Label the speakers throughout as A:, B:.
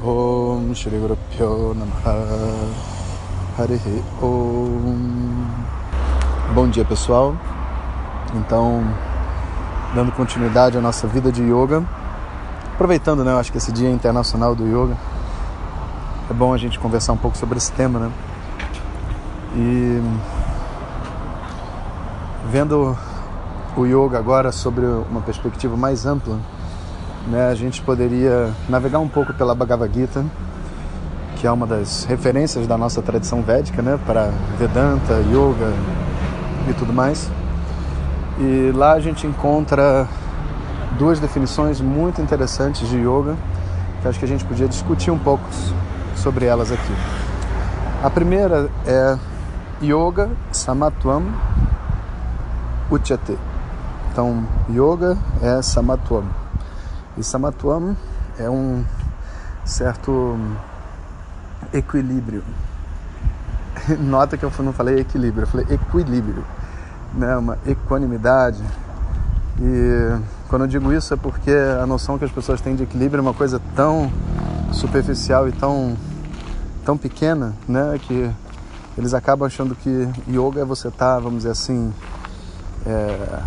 A: Guru Pyo Namaha Harihi Om Bom dia pessoal, então dando continuidade à nossa vida de yoga, aproveitando, né, eu acho que esse dia internacional do yoga, é bom a gente conversar um pouco sobre esse tema, né? E vendo o yoga agora sobre uma perspectiva mais ampla, né, a gente poderia navegar um pouco pela Bhagavad Gita, que é uma das referências da nossa tradição védica, né, para Vedanta, Yoga e tudo mais. E lá a gente encontra duas definições muito interessantes de yoga, que acho que a gente podia discutir um pouco sobre elas aqui. A primeira é Yoga Samatvam Uchyate. Então, yoga é samatvam. E samatvam é um certo equilíbrio. Nota que eu não falei equilíbrio, eu falei equilíbrio, né? uma equanimidade. E quando eu digo isso é porque a noção que as pessoas têm de equilíbrio é uma coisa tão superficial e tão, tão pequena, né? Que eles acabam achando que yoga é você estar, tá, vamos dizer assim, é,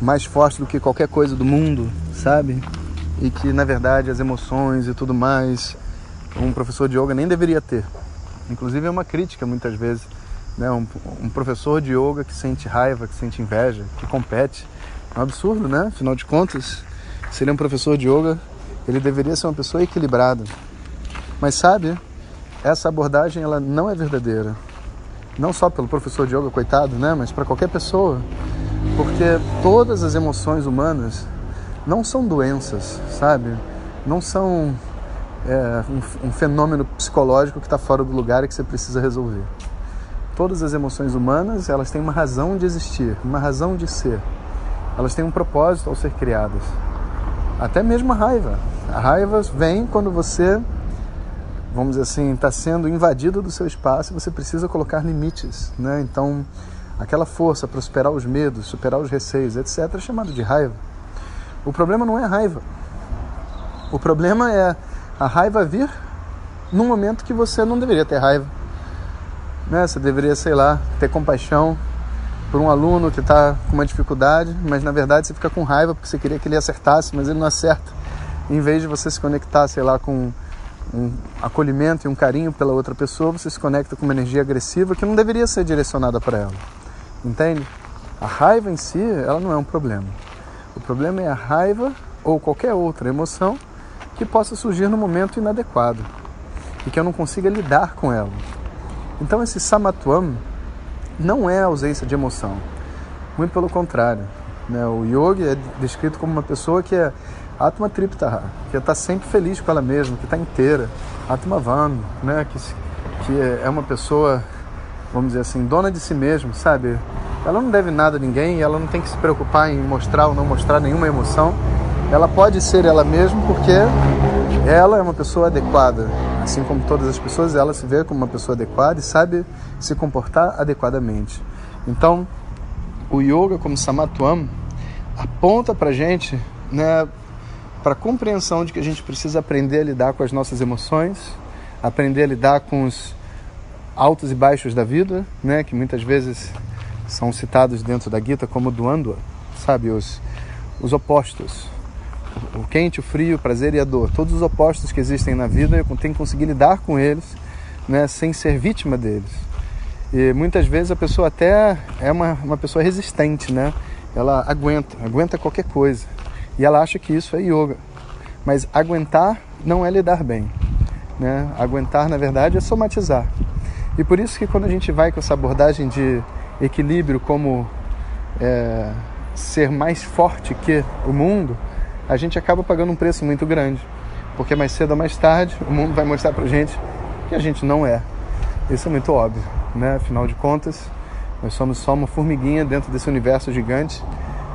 A: mais forte do que qualquer coisa do mundo, sabe? E que na verdade as emoções e tudo mais um professor de yoga nem deveria ter. Inclusive é uma crítica muitas vezes, né? Um, um professor de yoga que sente raiva, que sente inveja, que compete, é um absurdo, né? Afinal de contas, se ele é um professor de yoga, ele deveria ser uma pessoa equilibrada. Mas sabe, essa abordagem ela não é verdadeira não só pelo professor de yoga, coitado, né, mas para qualquer pessoa, porque todas as emoções humanas não são doenças, sabe? Não são é, um, um fenômeno psicológico que está fora do lugar e que você precisa resolver. Todas as emoções humanas elas têm uma razão de existir, uma razão de ser. Elas têm um propósito ao ser criadas. Até mesmo a raiva. A raiva vem quando você vamos dizer assim, está sendo invadido do seu espaço e você precisa colocar limites, né? Então, aquela força para superar os medos, superar os receios, etc, é chamado de raiva. O problema não é a raiva. O problema é a raiva vir num momento que você não deveria ter raiva. Né? Você deveria, sei lá, ter compaixão por um aluno que está com uma dificuldade, mas na verdade você fica com raiva porque você queria que ele acertasse, mas ele não acerta. Em vez de você se conectar, sei lá, com um acolhimento e um carinho pela outra pessoa, você se conecta com uma energia agressiva que não deveria ser direcionada para ela. Entende? A raiva em si, ela não é um problema. O problema é a raiva ou qualquer outra emoção que possa surgir no momento inadequado e que eu não consiga lidar com ela. Então esse samatwam não é ausência de emoção, muito pelo contrário. Né? O yogi é descrito como uma pessoa que é Atma Triptaha, que está sempre feliz com ela mesma, que está inteira. Atma Van, né? que, que é uma pessoa, vamos dizer assim, dona de si mesma, sabe? Ela não deve nada a ninguém, ela não tem que se preocupar em mostrar ou não mostrar nenhuma emoção. Ela pode ser ela mesma porque ela é uma pessoa adequada. Assim como todas as pessoas, ela se vê como uma pessoa adequada e sabe se comportar adequadamente. Então, o yoga como samatwam aponta para gente né, para compreensão de que a gente precisa aprender a lidar com as nossas emoções, aprender a lidar com os altos e baixos da vida, né, que muitas vezes são citados dentro da Gita como duandua, sabe, os, os opostos. O quente, o frio, o prazer e a dor. Todos os opostos que existem na vida, eu tenho que conseguir lidar com eles, né, sem ser vítima deles. E muitas vezes a pessoa até é uma, uma pessoa resistente, né? Ela aguenta, aguenta qualquer coisa. E ela acha que isso é yoga. Mas aguentar não é lidar bem. Né? Aguentar, na verdade, é somatizar. E por isso que quando a gente vai com essa abordagem de equilíbrio como é, ser mais forte que o mundo, a gente acaba pagando um preço muito grande. Porque mais cedo ou mais tarde o mundo vai mostrar pra gente que a gente não é. Isso é muito óbvio, né? Afinal de contas, nós somos só uma formiguinha dentro desse universo gigante.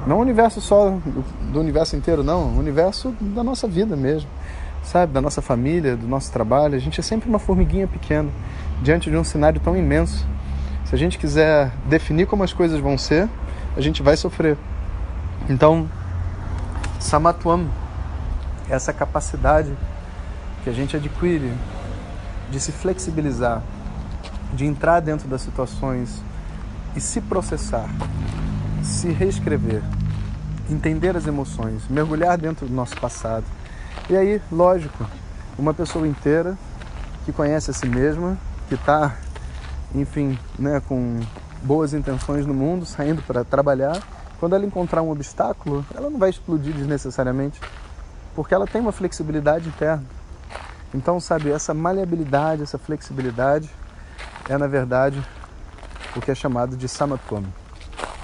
A: Não o universo só do, do universo inteiro, não. O universo da nossa vida mesmo, sabe? Da nossa família, do nosso trabalho. A gente é sempre uma formiguinha pequena diante de um cenário tão imenso. Se a gente quiser definir como as coisas vão ser, a gente vai sofrer. Então, Samatwam, essa capacidade que a gente adquire de se flexibilizar, de entrar dentro das situações e se processar, se reescrever, entender as emoções, mergulhar dentro do nosso passado. E aí, lógico, uma pessoa inteira que conhece a si mesma, que está, enfim, né, com boas intenções no mundo, saindo para trabalhar, quando ela encontrar um obstáculo, ela não vai explodir desnecessariamente, porque ela tem uma flexibilidade interna. Então, sabe, essa maleabilidade, essa flexibilidade é, na verdade, o que é chamado de samatvam.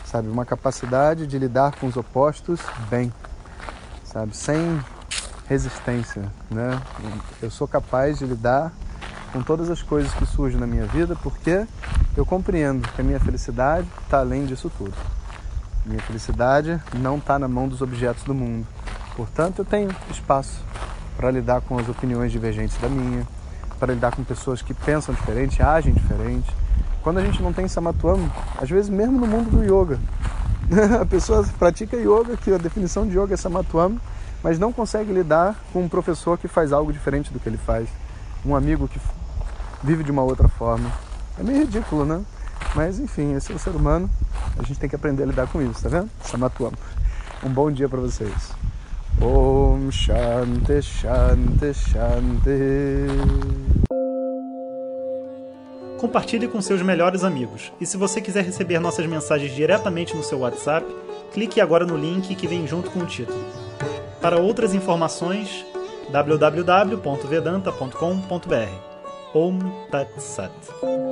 A: Sabe, uma capacidade de lidar com os opostos bem, sabe, sem resistência, né? Eu sou capaz de lidar com todas as coisas que surgem na minha vida porque eu compreendo que a minha felicidade está além disso tudo. Minha felicidade não está na mão dos objetos do mundo. Portanto, eu tenho espaço para lidar com as opiniões divergentes da minha, para lidar com pessoas que pensam diferente, agem diferente. Quando a gente não tem samatwam, às vezes mesmo no mundo do yoga, a pessoa pratica yoga, que a definição de yoga é samatwam, mas não consegue lidar com um professor que faz algo diferente do que ele faz, um amigo que vive de uma outra forma. É meio ridículo, né? Mas enfim, esse é o ser humano, a gente tem que aprender a lidar com isso, tá vendo? Samatwam. Um bom dia para vocês. Om Shanti Shanti Shanti.
B: Compartilhe com seus melhores amigos. E se você quiser receber nossas mensagens diretamente no seu WhatsApp, clique agora no link que vem junto com o título. Para outras informações, www.vedanta.com.br. Om Tat Sat.